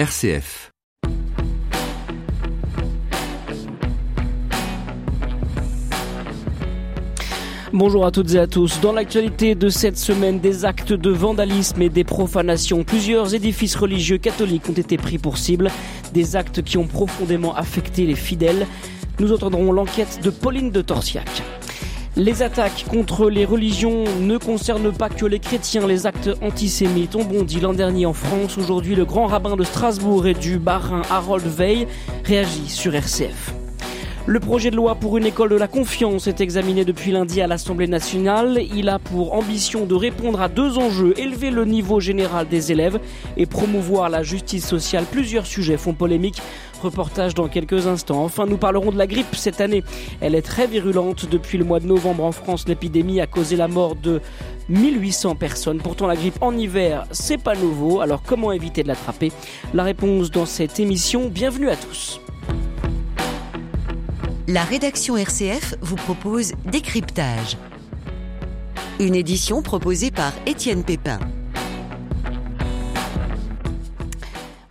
RCF. Bonjour à toutes et à tous. Dans l'actualité de cette semaine, des actes de vandalisme et des profanations. Plusieurs édifices religieux catholiques ont été pris pour cible. Des actes qui ont profondément affecté les fidèles. Nous entendrons l'enquête de Pauline de Torsiac. Les attaques contre les religions ne concernent pas que les chrétiens. Les actes antisémites ont bondi l'an dernier en France. Aujourd'hui, le grand rabbin de Strasbourg et du Bas-Rhin, Harold Veil, réagit sur RCF. Le projet de loi pour une école de la confiance est examiné depuis lundi à l'Assemblée nationale. Il a pour ambition de répondre à deux enjeux, élever le niveau général des élèves et promouvoir la justice sociale. Plusieurs sujets font polémique. Reportage dans quelques instants. Enfin, nous parlerons de la grippe cette année. Elle est très virulente. Depuis le mois de novembre en France, l'épidémie a causé la mort de 1800 personnes. Pourtant, la grippe en hiver, c'est pas nouveau. Alors, comment éviter de l'attraper? La réponse dans cette émission. Bienvenue à tous. La rédaction RCF vous propose Décryptage. Une édition proposée par Étienne Pépin.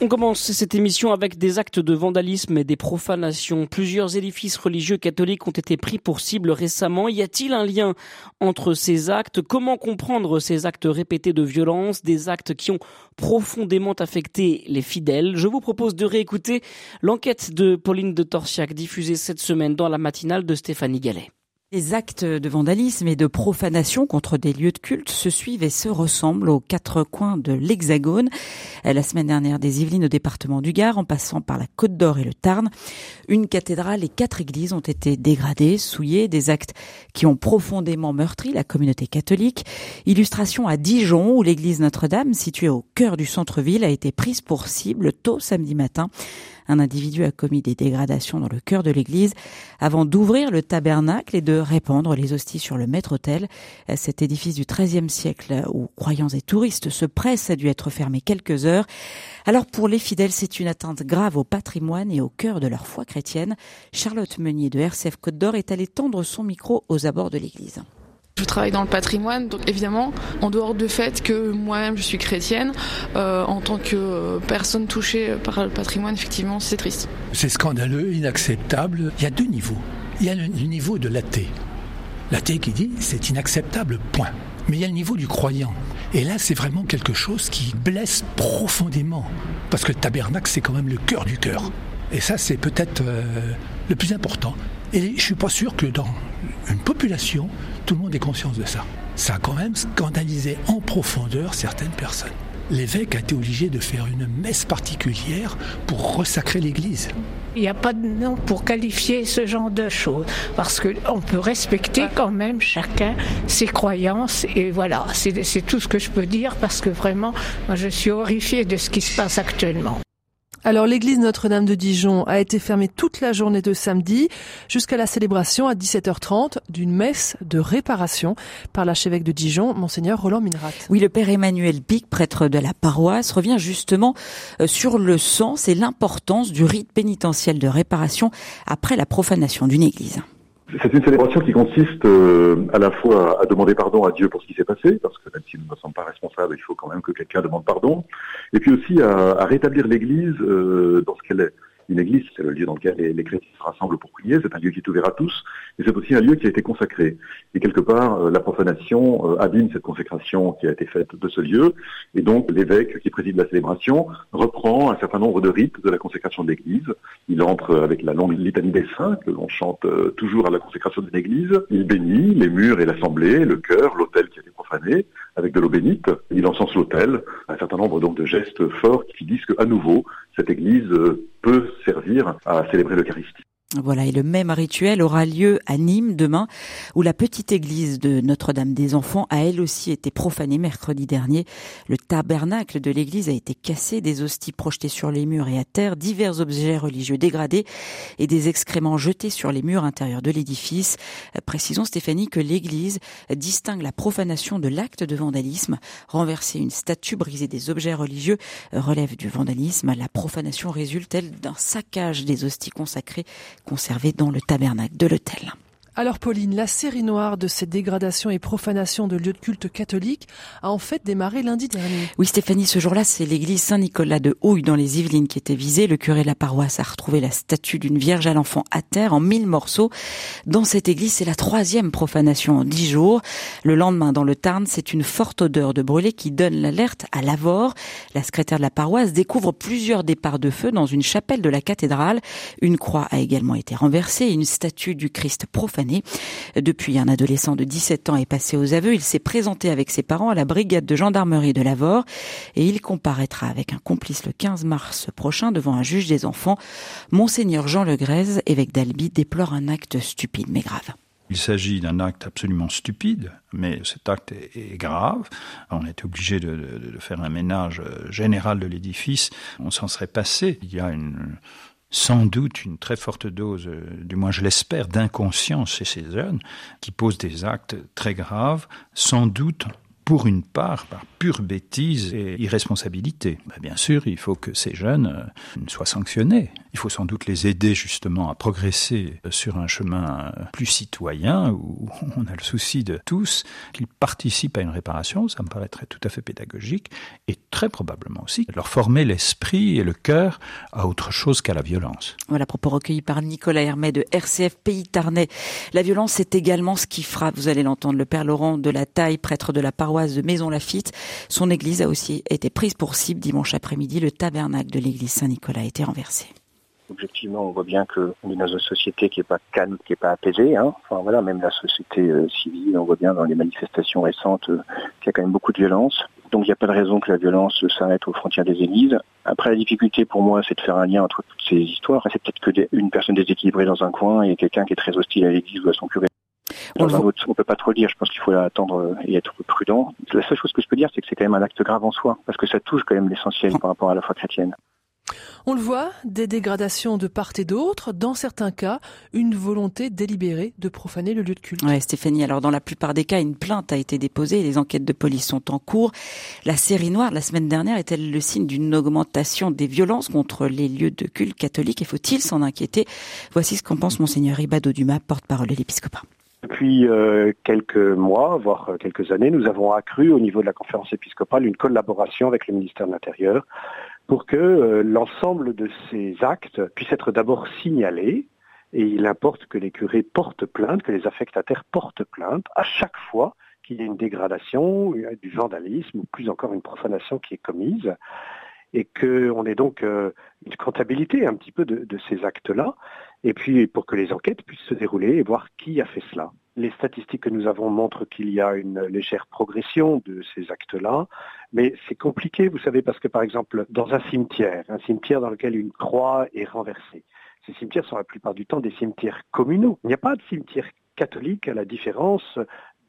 On commence cette émission avec des actes de vandalisme et des profanations. Plusieurs édifices religieux catholiques ont été pris pour cible récemment. Y a-t-il un lien entre ces actes? Comment comprendre ces actes répétés de violence, des actes qui ont profondément affecté les fidèles? Je vous propose de réécouter l'enquête de Pauline de Torsiac diffusée cette semaine dans la matinale de Stéphanie Gallet. Les actes de vandalisme et de profanation contre des lieux de culte se suivent et se ressemblent aux quatre coins de l'Hexagone. La semaine dernière, des Yvelines au département du Gard, en passant par la Côte d'Or et le Tarn, une cathédrale et quatre églises ont été dégradées, souillées, des actes qui ont profondément meurtri la communauté catholique. Illustration à Dijon, où l'église Notre-Dame, située au cœur du centre-ville, a été prise pour cible tôt samedi matin un individu a commis des dégradations dans le cœur de l'église avant d'ouvrir le tabernacle et de répandre les hosties sur le maître-autel. Cet édifice du XIIIe siècle où croyants et touristes se pressent a dû être fermé quelques heures. Alors pour les fidèles, c'est une atteinte grave au patrimoine et au cœur de leur foi chrétienne. Charlotte Meunier de RCF Côte d'Or est allée tendre son micro aux abords de l'église. Je travaille dans le patrimoine, donc évidemment, en dehors du fait que moi-même je suis chrétienne, euh, en tant que personne touchée par le patrimoine, effectivement, c'est triste. C'est scandaleux, inacceptable. Il y a deux niveaux. Il y a le niveau de l'athée. L'athée qui dit c'est inacceptable, point. Mais il y a le niveau du croyant. Et là, c'est vraiment quelque chose qui blesse profondément. Parce que le tabernacle, c'est quand même le cœur du cœur. Et ça, c'est peut-être euh, le plus important. Et je ne suis pas sûr que dans une population, tout le monde ait conscience de ça. Ça a quand même scandalisé en profondeur certaines personnes. L'évêque a été obligé de faire une messe particulière pour ressacrer l'Église. Il n'y a pas de nom pour qualifier ce genre de choses, parce qu'on peut respecter quand même chacun ses croyances, et voilà, c'est tout ce que je peux dire, parce que vraiment, moi, je suis horrifiée de ce qui se passe actuellement. Alors l'église Notre-Dame de Dijon a été fermée toute la journée de samedi jusqu'à la célébration à 17h30 d'une messe de réparation par l'archevêque de Dijon, monseigneur Roland Minrat. Oui, le père Emmanuel Pic, prêtre de la paroisse, revient justement euh, sur le sens et l'importance du rite pénitentiel de réparation après la profanation d'une église. C'est une célébration qui consiste euh, à la fois à demander pardon à Dieu pour ce qui s'est passé, parce que même si nous ne sommes pas responsables, il faut quand même que quelqu'un demande pardon, et puis aussi à, à rétablir l'Église euh, dans ce qu'elle est. Une église, c'est le lieu dans lequel les, chrétiens se rassemblent pour prier, c'est un lieu qui est ouvert à tous, et c'est aussi un lieu qui a été consacré. Et quelque part, euh, la profanation euh, abîme cette consécration qui a été faite de ce lieu, et donc l'évêque qui préside la célébration reprend un certain nombre de rites de la consécration de l'église. Il entre avec la longue litanie des saints que l'on chante euh, toujours à la consécration d'une église. Il bénit les murs et l'assemblée, le chœur, l'autel qui a avec de l'eau bénite. Il encense l'autel. Un certain nombre de gestes forts qui disent qu'à nouveau, cette église peut servir à célébrer l'Eucharistie. Voilà, et le même rituel aura lieu à Nîmes demain, où la petite église de Notre-Dame des Enfants a elle aussi été profanée mercredi dernier. Le tabernacle de l'église a été cassé, des hosties projetées sur les murs et à terre, divers objets religieux dégradés et des excréments jetés sur les murs intérieurs de l'édifice. Précisons, Stéphanie, que l'église distingue la profanation de l'acte de vandalisme. Renverser une statue, briser des objets religieux relève du vandalisme. La profanation résulte, elle, d'un saccage des hosties consacrées conservé dans le tabernacle de l'hôtel. Alors Pauline, la série noire de ces dégradations et profanations de lieux de culte catholiques a en fait démarré lundi dernier. Oui Stéphanie, ce jour-là, c'est l'église Saint-Nicolas de Houille dans les Yvelines qui était visée. Le curé de la paroisse a retrouvé la statue d'une Vierge à l'enfant à terre en mille morceaux. Dans cette église, c'est la troisième profanation en dix jours. Le lendemain, dans le Tarn, c'est une forte odeur de brûlé qui donne l'alerte à l'Avor. La secrétaire de la paroisse découvre plusieurs départs de feu dans une chapelle de la cathédrale. Une croix a également été renversée et une statue du Christ depuis, un adolescent de 17 ans est passé aux aveux. Il s'est présenté avec ses parents à la brigade de gendarmerie de Lavore et il comparaîtra avec un complice le 15 mars prochain devant un juge des enfants. Monseigneur Jean Legrèze, évêque d'Albi, déplore un acte stupide mais grave. Il s'agit d'un acte absolument stupide, mais cet acte est, grave. On est obligé de, de, faire un ménage général de l'édifice. On s'en serait passé. Il y a une sans doute une très forte dose, euh, du moins je l'espère, d'inconscience chez ces jeunes qui posent des actes très graves, sans doute pour une part par pure bêtise et irresponsabilité. Ben, bien sûr, il faut que ces jeunes euh, soient sanctionnés. Il faut sans doute les aider justement à progresser sur un chemin plus citoyen où on a le souci de tous, qu'ils participent à une réparation, ça me paraîtrait tout à fait pédagogique, et très probablement aussi leur former l'esprit et le cœur à autre chose qu'à la violence. Voilà, propos recueillis par Nicolas Hermet de RCF Pays Tarnais. La violence, c'est également ce qui frappe, vous allez l'entendre, le père Laurent de la Taille, prêtre de la paroisse de Maison Lafitte. Son église a aussi été prise pour cible dimanche après-midi. Le tabernacle de l'église Saint-Nicolas a été renversé. Objectivement, on voit bien qu'on est dans une société qui n'est pas calme, qui n'est pas apaisée. Hein. Enfin voilà, même la société euh, civile, on voit bien dans les manifestations récentes euh, qu'il y a quand même beaucoup de violence. Donc il n'y a pas de raison que la violence s'arrête aux frontières des églises. Après, la difficulté pour moi, c'est de faire un lien entre toutes ces histoires. C'est peut-être que une personne déséquilibrée dans un coin et quelqu'un qui est très hostile à l'église ou à son curé. On ne peut pas trop dire, je pense qu'il faut attendre et être prudent. La seule chose que je peux dire, c'est que c'est quand même un acte grave en soi, parce que ça touche quand même l'essentiel par rapport à la foi chrétienne. On le voit, des dégradations de part et d'autre, dans certains cas, une volonté délibérée de profaner le lieu de culte. Ouais, Stéphanie, alors dans la plupart des cas, une plainte a été déposée, les enquêtes de police sont en cours. La série noire, la semaine dernière, est-elle le signe d'une augmentation des violences contre les lieux de culte catholiques? Et faut-il s'en inquiéter? Voici ce qu'en pense monseigneur Ibado Dumas, porte-parole de l'épiscopat. Depuis euh, quelques mois, voire quelques années, nous avons accru au niveau de la conférence épiscopale une collaboration avec le ministère de l'Intérieur pour que euh, l'ensemble de ces actes puissent être d'abord signalés, et il importe que les curés portent plainte, que les affectataires portent plainte à chaque fois qu'il y a une dégradation, du vandalisme ou plus encore une profanation qui est commise, et qu'on ait donc euh, une comptabilité un petit peu de, de ces actes-là, et puis pour que les enquêtes puissent se dérouler et voir qui a fait cela. Les statistiques que nous avons montrent qu'il y a une légère progression de ces actes-là, mais c'est compliqué, vous savez, parce que par exemple, dans un cimetière, un cimetière dans lequel une croix est renversée, ces cimetières sont la plupart du temps des cimetières communaux. Il n'y a pas de cimetière catholique à la différence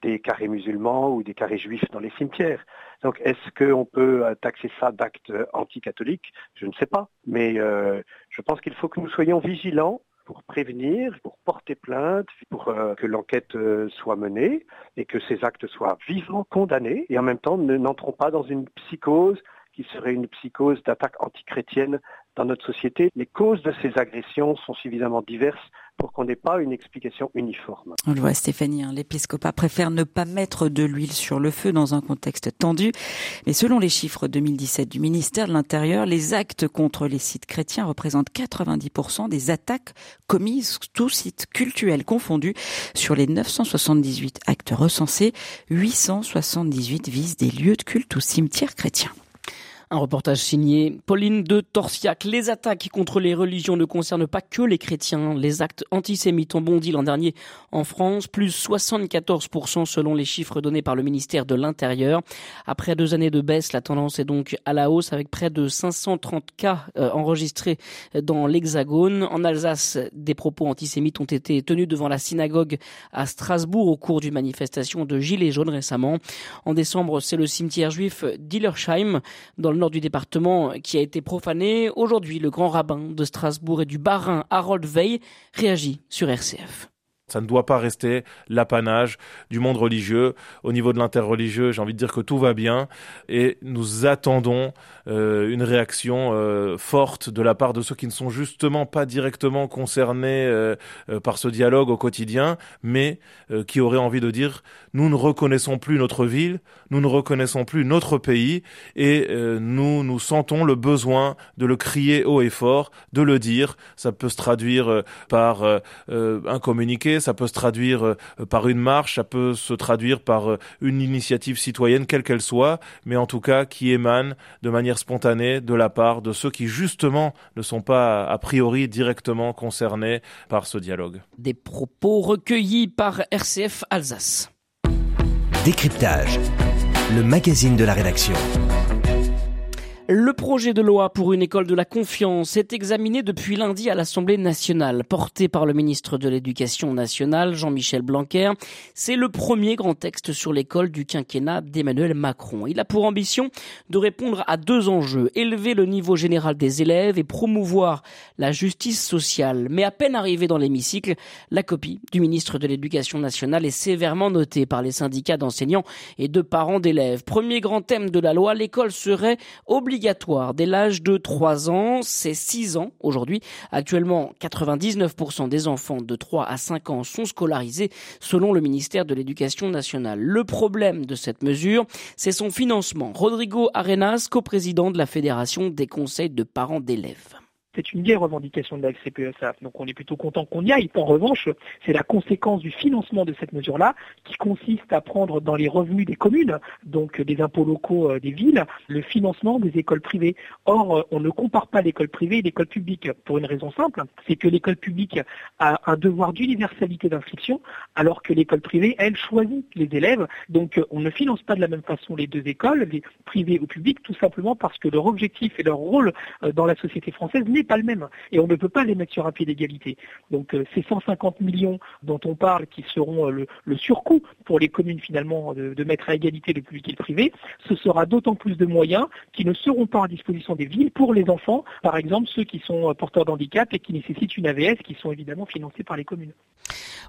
des carrés musulmans ou des carrés juifs dans les cimetières. Donc est-ce qu'on peut taxer ça d'actes anticatholiques? Je ne sais pas. Mais euh, je pense qu'il faut que nous soyons vigilants pour prévenir, pour porter plainte, pour euh, que l'enquête euh, soit menée et que ces actes soient vivement condamnés et en même temps ne n'entrons pas dans une psychose qui serait une psychose d'attaque antichrétienne dans notre société. Les causes de ces agressions sont suffisamment diverses pour qu'on n'ait pas une explication uniforme. On le voit Stéphanie, hein, l'épiscopat préfère ne pas mettre de l'huile sur le feu dans un contexte tendu. Mais selon les chiffres 2017 du ministère de l'Intérieur, les actes contre les sites chrétiens représentent 90% des attaques commises, tous sites cultuels confondus. Sur les 978 actes recensés, 878 visent des lieux de culte ou cimetières chrétiens. Un reportage signé Pauline de Torsiac. Les attaques contre les religions ne concernent pas que les chrétiens. Les actes antisémites ont bondi l'an dernier en France, plus 74% selon les chiffres donnés par le ministère de l'Intérieur. Après deux années de baisse, la tendance est donc à la hausse avec près de 530 cas euh, enregistrés dans l'Hexagone. En Alsace, des propos antisémites ont été tenus devant la synagogue à Strasbourg au cours d'une manifestation de Gilets jaunes récemment. En décembre, c'est le cimetière juif d'Illersheim dans le nord du département qui a été profané. Aujourd'hui, le grand rabbin de Strasbourg et du Bas-Rhin, Harold Veil, réagit sur RCF. Ça ne doit pas rester l'apanage du monde religieux. Au niveau de l'interreligieux, j'ai envie de dire que tout va bien et nous attendons euh, une réaction euh, forte de la part de ceux qui ne sont justement pas directement concernés euh, par ce dialogue au quotidien, mais qui auraient envie de dire nous ne reconnaissons plus notre ville, nous ne reconnaissons plus notre pays et nous nous sentons le besoin de le crier haut et fort, de le dire. Ça peut se traduire par un communiqué, ça peut se traduire euh, par une marche, ça peut se traduire par euh, une initiative citoyenne, quelle qu'elle soit, mais en tout cas qui émane de manière spontanée de la part de ceux qui justement ne sont pas a priori directement concernés par ce dialogue. Des propos recueillis par RCF Alsace. Décryptage, le magazine de la rédaction. Le projet de loi pour une école de la confiance est examiné depuis lundi à l'Assemblée nationale, porté par le ministre de l'Éducation nationale, Jean-Michel Blanquer. C'est le premier grand texte sur l'école du quinquennat d'Emmanuel Macron. Il a pour ambition de répondre à deux enjeux, élever le niveau général des élèves et promouvoir la justice sociale. Mais à peine arrivé dans l'hémicycle, la copie du ministre de l'Éducation nationale est sévèrement notée par les syndicats d'enseignants et de parents d'élèves. Premier grand thème de la loi, l'école serait obligatoire obligatoire dès l'âge de 3 ans, c'est 6 ans aujourd'hui. Actuellement, 99% des enfants de 3 à 5 ans sont scolarisés selon le ministère de l'Éducation nationale. Le problème de cette mesure, c'est son financement. Rodrigo Arenas, coprésident de la Fédération des conseils de parents d'élèves. C'est une vieille revendication de la FCPESAF, donc on est plutôt content qu'on y aille. En revanche, c'est la conséquence du financement de cette mesure-là, qui consiste à prendre dans les revenus des communes, donc des impôts locaux euh, des villes, le financement des écoles privées. Or, euh, on ne compare pas l'école privée et l'école publique pour une raison simple, c'est que l'école publique a un devoir d'universalité d'inscription, alors que l'école privée, elle, choisit les élèves. Donc, euh, on ne finance pas de la même façon les deux écoles, les privées ou publiques, tout simplement parce que leur objectif et leur rôle dans la société française pas le même. Et on ne peut pas les mettre sur un pied d'égalité. Donc euh, ces 150 millions dont on parle, qui seront euh, le, surcoût pour les communes finalement de, mettre à égalité le public et le privé, ce sera d'autant plus de moyens qui ne seront pas à disposition des villes pour les enfants, par exemple ceux qui sont euh, porteurs d'handicap et qui nécessitent une AVS, qui sont évidemment financés par les communes.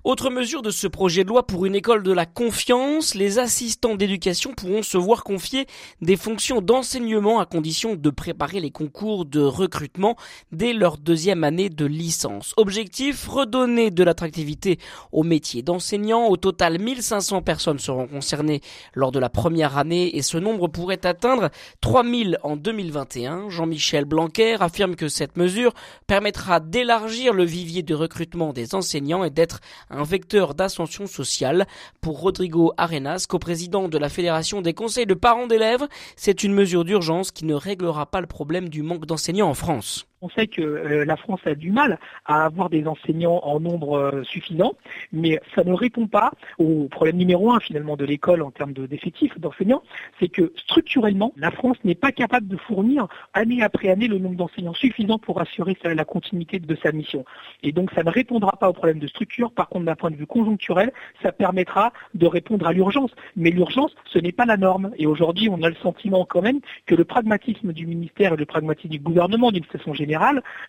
Autre mesure de ce projet de loi pour une école de la confiance, les assistants d'éducation pourront se voir confier des fonctions d'enseignement à condition de préparer les concours de recrutement dès leur deuxième année de licence. Objectif, redonner de l'attractivité au métier d'enseignant. Au total, 1500 personnes seront concernées lors de la première année et ce nombre pourrait atteindre 3000 en 2021. Jean-Michel Blanquer affirme que cette mesure permettra d'élargir le vivier de recrutement des enseignants et d'être un vecteur d'ascension sociale. Pour Rodrigo Arenas, coprésident de la Fédération des conseils de parents d'élèves, c'est une mesure d'urgence qui ne réglera pas le problème du manque d'enseignants en France. On sait que euh, la France a du mal à avoir des enseignants en nombre euh, suffisant, mais ça ne répond pas au problème numéro un finalement de l'école en termes d'effectifs d'enseignants, c'est que structurellement, la France n'est pas capable de fournir année après année le nombre d'enseignants suffisant pour assurer la continuité de sa mission. Et donc ça ne répondra pas au problème de structure, par contre d'un point de vue conjoncturel, ça permettra de répondre à l'urgence. Mais l'urgence, ce n'est pas la norme. Et aujourd'hui, on a le sentiment quand même que le pragmatisme du ministère et le pragmatisme du gouvernement d'une façon générale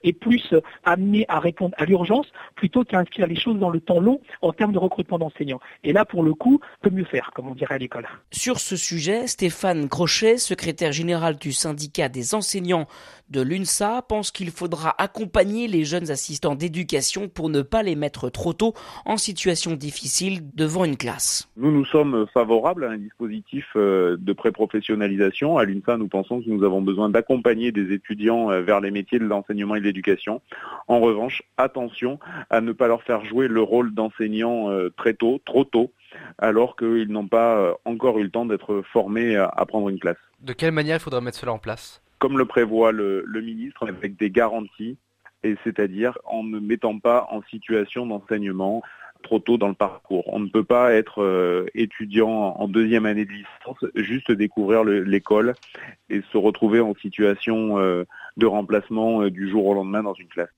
est plus amené à répondre à l'urgence plutôt qu'à inscrire les choses dans le temps long en termes de recrutement d'enseignants. Et là, pour le coup, peut mieux faire, comme on dirait à l'école. Sur ce sujet, Stéphane Crochet, secrétaire général du syndicat des enseignants de l'UNSA, pense qu'il faudra accompagner les jeunes assistants d'éducation pour ne pas les mettre trop tôt en situation difficile devant une classe. Nous, nous sommes favorables à un dispositif euh, de pré-professionnalisation. À l'UNSA, nous pensons que nous avons besoin d'accompagner des étudiants euh, vers les métiers de l'enseignement et de l'éducation. En revanche, attention à ne pas leur faire jouer le rôle d'enseignant euh, très tôt, trop tôt, alors qu'ils n'ont pas encore eu le temps d'être formés à prendre une classe. De quelle manière il faudra mettre cela en place? Comme le prévoit le, ministre, avec des garanties, et c'est-à-dire en ne mettant pas en situation d'enseignement trop tôt dans le parcours. On ne peut pas être euh, étudiant en deuxième année de licence, juste découvrir l'école et se retrouver en situation euh, de remplacement euh, du jour au lendemain dans une classe.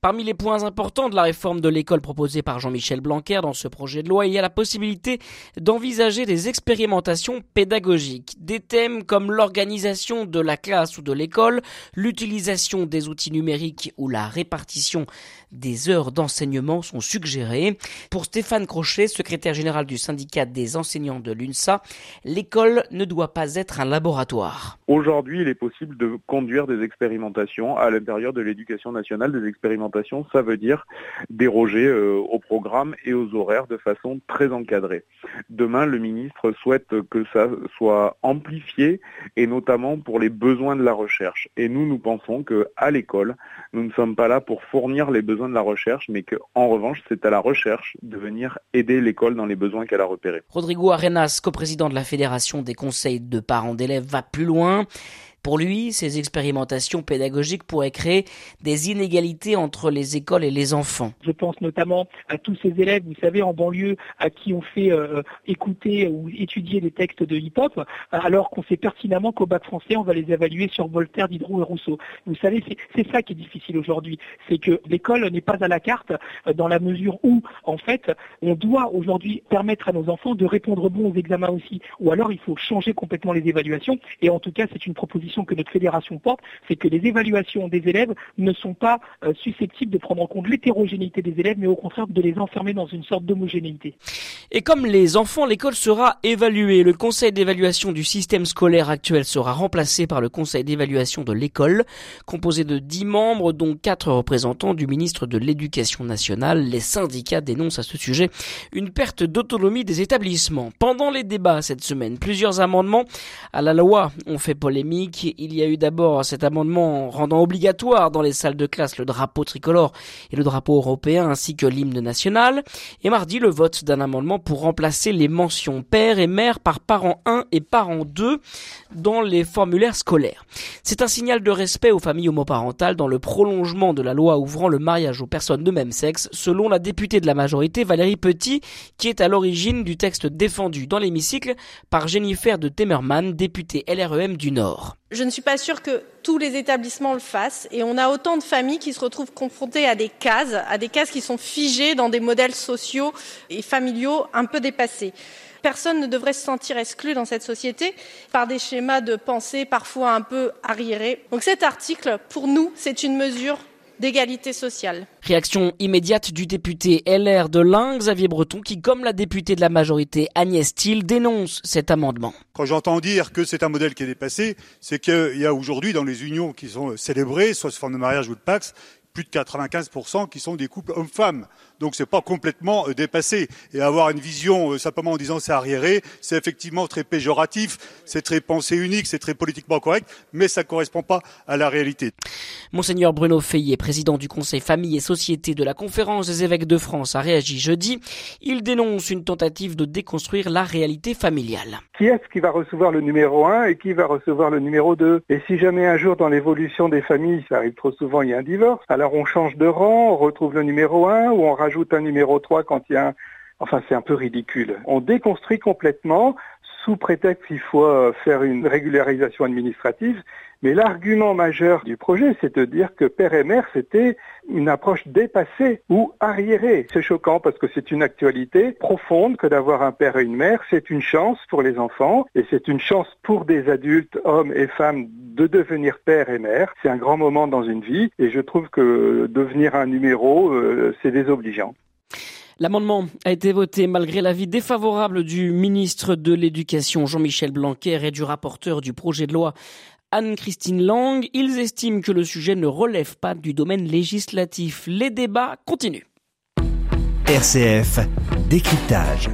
Parmi les points importants de la réforme de l'école proposée par Jean-Michel Blanquer dans ce projet de loi, il y a la possibilité d'envisager des expérimentations pédagogiques. Des thèmes comme l'organisation de la classe ou de l'école, l'utilisation des outils numériques ou la répartition des heures d'enseignement sont suggérées. Pour Stéphane Crochet, secrétaire général du syndicat des enseignants de l'UNSA, l'école ne doit pas être un laboratoire. Aujourd'hui, il est possible de conduire des expérimentations à l'intérieur de l'éducation nationale. Des expérimentations, ça veut dire déroger euh, au programme et aux horaires de façon très encadrée. Demain, le ministre souhaite que ça soit amplifié et notamment pour les besoins de la recherche. Et nous, nous pensons qu'à l'école, nous ne sommes pas là pour fournir les besoins de la recherche, mais qu'en revanche, c'est à la recherche de venir aider l'école dans les besoins qu'elle a repérés. Rodrigo Arenas, coprésident de la Fédération des conseils de parents d'élèves, va plus loin. Pour lui, ces expérimentations pédagogiques pourraient créer des inégalités entre les écoles et les enfants. Je pense notamment à tous ces élèves, vous savez, en banlieue, à qui on fait euh, écouter ou étudier des textes de hip-hop, alors qu'on sait pertinemment qu'au bac français, on va les évaluer sur Voltaire, Diderot et Rousseau. Vous savez, c'est ça qui est difficile aujourd'hui. C'est que l'école n'est pas à la carte euh, dans la mesure où, en fait, on doit aujourd'hui permettre à nos enfants de répondre bon aux examens aussi. Ou alors, il faut changer complètement les évaluations. Et en tout cas, c'est une proposition que notre fédération porte, c'est que les évaluations des élèves ne sont pas euh, susceptibles de prendre en compte l'hétérogénéité des élèves, mais au contraire de les enfermer dans une sorte d'homogénéité. Et comme les enfants, l'école sera évaluée. Le conseil d'évaluation du système scolaire actuel sera remplacé par le conseil d'évaluation de l'école, composé de 10 membres, dont 4 représentants du ministre de l'Éducation nationale. Les syndicats dénoncent à ce sujet une perte d'autonomie des établissements. Pendant les débats cette semaine, plusieurs amendements à la loi ont fait polémique il y a eu d'abord cet amendement rendant obligatoire dans les salles de classe le drapeau tricolore et le drapeau européen ainsi que l'hymne national. Et mardi, le vote d'un amendement pour remplacer les mentions père et mère par parent 1 et parent 2 dans les formulaires scolaires. C'est un signal de respect aux familles homoparentales dans le prolongement de la loi ouvrant le mariage aux personnes de même sexe, selon la députée de la majorité Valérie Petit, qui est à l'origine du texte défendu dans l'hémicycle par Jennifer de Temerman, députée LREM du Nord. Je ne suis pas sûre que tous les établissements le fassent et on a autant de familles qui se retrouvent confrontées à des cases, à des cases qui sont figées dans des modèles sociaux et familiaux un peu dépassés. Personne ne devrait se sentir exclu dans cette société par des schémas de pensée parfois un peu arriérés. Donc cet article, pour nous, c'est une mesure d'égalité sociale. Réaction immédiate du député LR de l'Ain, Xavier Breton, qui, comme la députée de la majorité Agnès Thiel, dénonce cet amendement. Quand j'entends dire que c'est un modèle qui est dépassé, c'est qu'il y a aujourd'hui dans les unions qui sont célébrées, soit sous forme de mariage ou de pax, plus de 95% qui sont des couples hommes-femmes. Donc c'est pas complètement euh, dépassé. Et avoir une vision euh, simplement en disant c'est arriéré, c'est effectivement très péjoratif, c'est très pensée unique, c'est très politiquement correct, mais ça correspond pas à la réalité. Monseigneur Bruno Feillet, président du Conseil Famille et Société de la Conférence des évêques de France, a réagi jeudi. Il dénonce une tentative de déconstruire la réalité familiale. Qui est-ce qui va recevoir le numéro 1 et qui va recevoir le numéro 2 Et si jamais un jour dans l'évolution des familles, ça arrive trop souvent, il y a un divorce, alors on change de rang, on retrouve le numéro 1 ou on rajoute un numéro 3 quand il y a un... Enfin, c'est un peu ridicule. On déconstruit complètement sous prétexte qu'il faut euh, faire une régularisation administrative. Mais l'argument majeur du projet, c'est de dire que père et mère, c'était une approche dépassée ou arriérée. C'est choquant parce que c'est une actualité profonde que d'avoir un père et une mère. C'est une chance pour les enfants et c'est une chance pour des adultes, hommes et femmes, de devenir père et mère. C'est un grand moment dans une vie et je trouve que devenir un numéro, euh, c'est désobligeant. L'amendement a été voté malgré l'avis défavorable du ministre de l'Éducation Jean-Michel Blanquer et du rapporteur du projet de loi Anne-Christine Lang. Ils estiment que le sujet ne relève pas du domaine législatif. Les débats continuent. RCF, décryptage.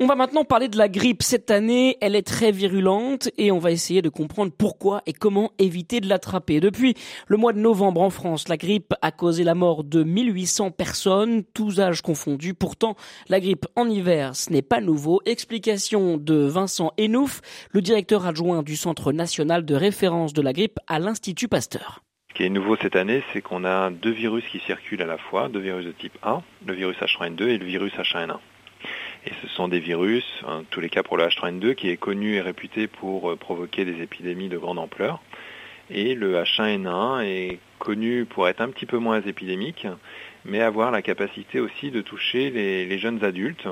On va maintenant parler de la grippe. Cette année, elle est très virulente et on va essayer de comprendre pourquoi et comment éviter de l'attraper. Depuis le mois de novembre en France, la grippe a causé la mort de 1800 personnes, tous âges confondus. Pourtant, la grippe en hiver, ce n'est pas nouveau. Explication de Vincent Enouf, le directeur adjoint du Centre national de référence de la grippe à l'Institut Pasteur. Ce qui est nouveau cette année, c'est qu'on a deux virus qui circulent à la fois, deux virus de type 1, le virus H1N2 et le virus H1N1. Et ce sont des virus, en tous les cas pour le H3N2, qui est connu et réputé pour euh, provoquer des épidémies de grande ampleur. Et le H1N1 est connu pour être un petit peu moins épidémique, mais avoir la capacité aussi de toucher les, jeunes adultes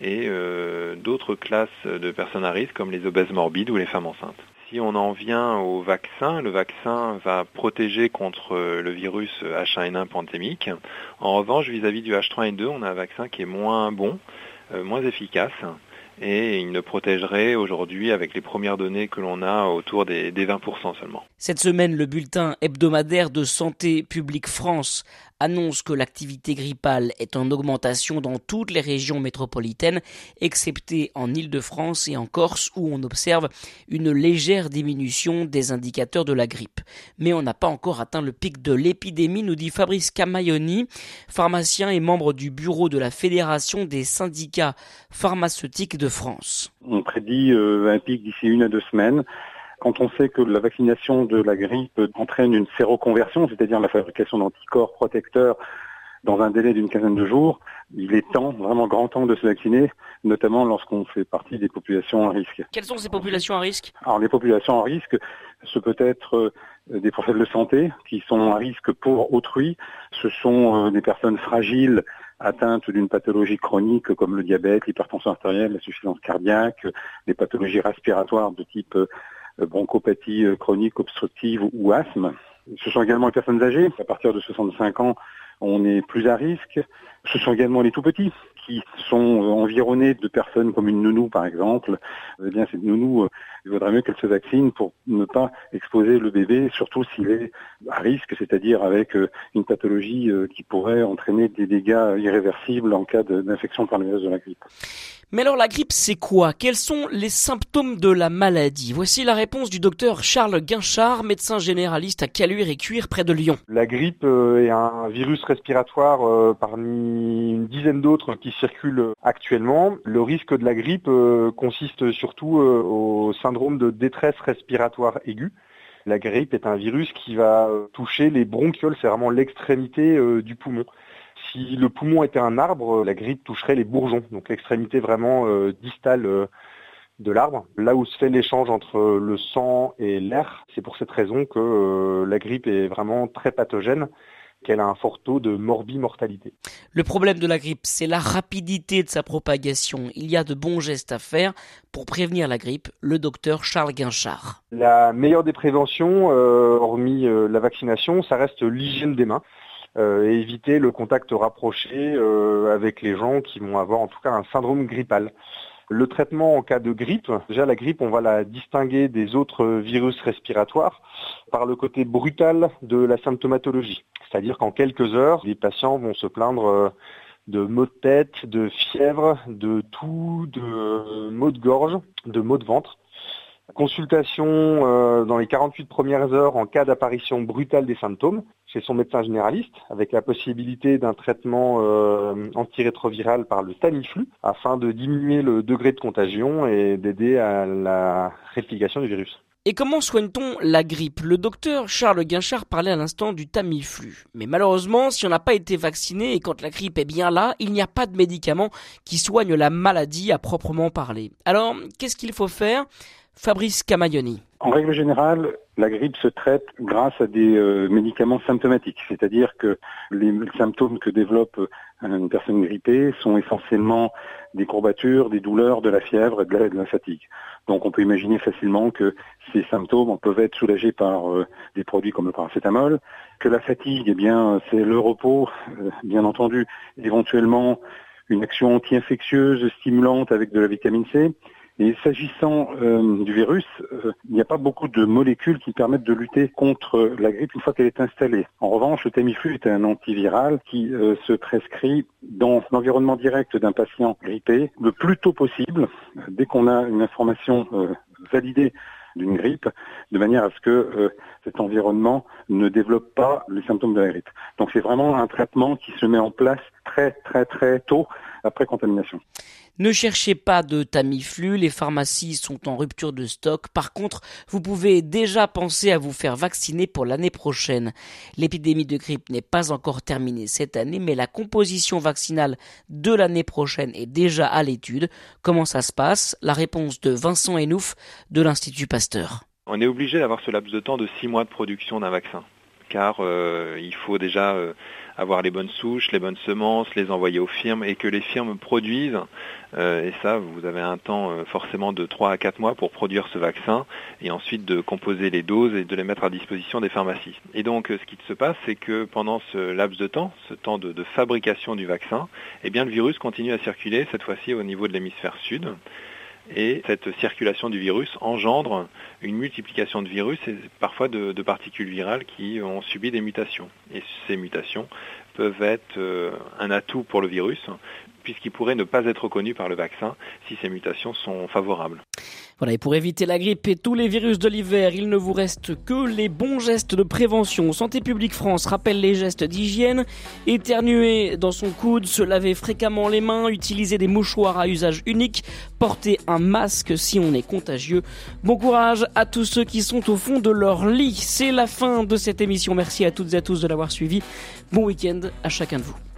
et euh, d'autres classes de personnes à risque comme les obèses morbides ou les femmes enceintes. Si on en vient au vaccin, le vaccin va protéger contre le virus H1N1 pandémique. En revanche, vis-à-vis du H3N2, on a un vaccin qui est moins bon, moins efficace et il ne protégerait aujourd'hui, avec les premières données que l'on a, autour des, 20% seulement. Cette semaine, le bulletin hebdomadaire de Santé publique France annonce que l'activité grippale est en augmentation dans toutes les régions métropolitaines, excepté en Île-de-France et en Corse où on observe une légère diminution des indicateurs de la grippe. Mais on n'a pas encore atteint le pic de l'épidémie, nous dit Fabrice Camaioni, pharmacien et membre du bureau de la Fédération des syndicats pharmaceutiques de France. On prédit euh, un pic d'ici une à deux semaines. Quand on sait que la vaccination de la grippe entraîne une séroconversion, c'est-à-dire la fabrication d'anticorps protecteurs dans un délai d'une quinzaine de jours, il est temps, vraiment grand temps de se vacciner, notamment lorsqu'on fait partie des populations à risque. Quelles sont ces populations à risque? Alors les populations à risque, ce peut être euh, des professionnels de santé qui sont à risque pour autrui, ce sont euh, des personnes fragiles atteintes d'une pathologie chronique comme le diabète, l'hypertension artérielle, la suffisance cardiaque, les pathologies respiratoires de type euh, bronchopathie euh, chronique obstructive ou asthme. Ce sont également les personnes âgées. À partir de 65 ans, on est plus à risque. Ce sont également les tout petits qui sont environnés de personnes comme une nounou par exemple. Eh bien, cette nounou, il vaudrait mieux qu'elle se vaccine pour ne pas exposer le bébé, surtout s'il est à risque, c'est-à-dire avec une pathologie qui pourrait entraîner des dégâts irréversibles en cas d'infection par le virus de la grippe. Mais alors la grippe, c'est quoi? Quels sont les symptômes de la maladie? Voici la réponse du docteur Charles Guinchard, médecin généraliste à Caluire et Cuire près de Lyon. La grippe euh, est un virus respiratoire euh, parmi une dizaine d'autres qui circulent actuellement. Le risque de la grippe euh, consiste surtout au syndrome de détresse respiratoire aiguë. La grippe est un virus qui va toucher les bronchioles, c'est vraiment l'extrémité du poumon. Si le poumon était un arbre, la grippe toucherait les bourgeons, donc l'extrémité vraiment euh, distale euh, de l'arbre, là où se fait l'échange entre le sang et l'air. C'est pour cette raison que euh, la grippe est vraiment très pathogène qu'elle a un fort taux de morbimortalité. Le problème de la grippe, c'est la rapidité de sa propagation. Il y a de bons gestes à faire pour prévenir la grippe, le docteur Charles Guinchard. La meilleure des préventions, hormis la vaccination, ça reste l'hygiène des mains. Euh, et éviter le contact rapproché euh, avec les gens qui vont avoir en tout cas un syndrome grippal. Le traitement en cas de grippe, déjà la grippe, on va la distinguer des autres virus respiratoires par le côté brutal de la symptomatologie. C'est-à-dire qu'en quelques heures, les patients vont se plaindre euh, de maux de tête, de fièvre, de toux, de maux de gorge, de maux de ventre. Consultation dans les 48 premières heures en cas d'apparition brutale des symptômes chez son médecin généraliste, avec la possibilité d'un traitement euh, antirétroviral par le Tamiflu, afin de diminuer le degré de contagion et d'aider à la réplication du virus. Et comment soigne-t-on la grippe? Le docteur Charles Guinchard parlait à l'instant du Tamiflu. Mais malheureusement, si on n'a pas été vacciné et quand la grippe est bien là, il n'y a pas de médicament qui soigne la maladie à proprement parler. Alors, qu'est-ce qu'il faut faire? Fabrice Camaioni. En règle générale, la grippe se traite grâce à des euh, médicaments symptomatiques, c'est-à-dire que les symptômes que développe euh, une personne grippée sont essentiellement des courbatures, des douleurs, de la fièvre et de la, fatigue. Donc on peut imaginer facilement que ces symptômes peuvent être soulagés par euh, des produits comme le paracétamol, que la fatigue, eh bien, c'est le repos, bien entendu, éventuellement une action anti-infectieuse stimulante avec de la vitamine C, et s'agissant euh, du virus, euh, il n'y a pas beaucoup de molécules qui permettent de lutter contre la grippe une fois qu'elle est installée. En revanche, le Tamiflu est un antiviral qui euh, se prescrit dans l'environnement direct d'un patient grippé le plus tôt possible, dès qu'on a une information validée d'une grippe, de manière à ce que cet environnement ne développe pas les symptômes de la grippe. Donc c'est vraiment un traitement qui se met en place très très très tôt après contamination. Ne cherchez pas de Tamiflu, les pharmacies sont en rupture de stock. Par contre, vous pouvez déjà penser à vous faire vacciner pour l'année prochaine. L'épidémie de grippe n'est pas encore terminée cette année, mais la composition vaccinale de l'année prochaine est déjà à l'étude. Comment ça se passe? La réponse de Vincent Enouf de l'Institut Pasteur. On est obligé d'avoir ce laps de temps de six mois de production d'un vaccin car euh, il faut déjà euh, avoir les bonnes souches, les bonnes semences, les envoyer aux firmes et que les firmes produisent. Euh, et ça, vous avez un temps forcément de 3 à 4 mois pour produire ce vaccin et ensuite de composer les doses et de les mettre à disposition des pharmacies. Et donc ce qui se passe, c'est que pendant ce laps de temps, ce temps de, de fabrication du vaccin, eh bien le virus continue à circuler, cette fois-ci au niveau de l'hémisphère sud. Et cette circulation du virus engendre une multiplication de virus et parfois de, particules virales qui ont subi des mutations. Et ces mutations peuvent être euh, un atout pour le virus, puisqu'il pourrait ne pas être reconnu par le vaccin si ces mutations sont favorables. Voilà, et pour éviter la grippe et tous les virus de l'hiver, il ne vous reste que les bons gestes de prévention. Santé publique France rappelle les gestes d'hygiène, éternuer dans son coude, se laver fréquemment les mains, utiliser des mouchoirs à usage unique, porter un masque si on est contagieux. Bon courage à tous ceux qui sont au fond de leur lit. C'est la fin de cette émission. Merci à toutes et à tous de l'avoir suivi. Bon week-end à chacun de vous.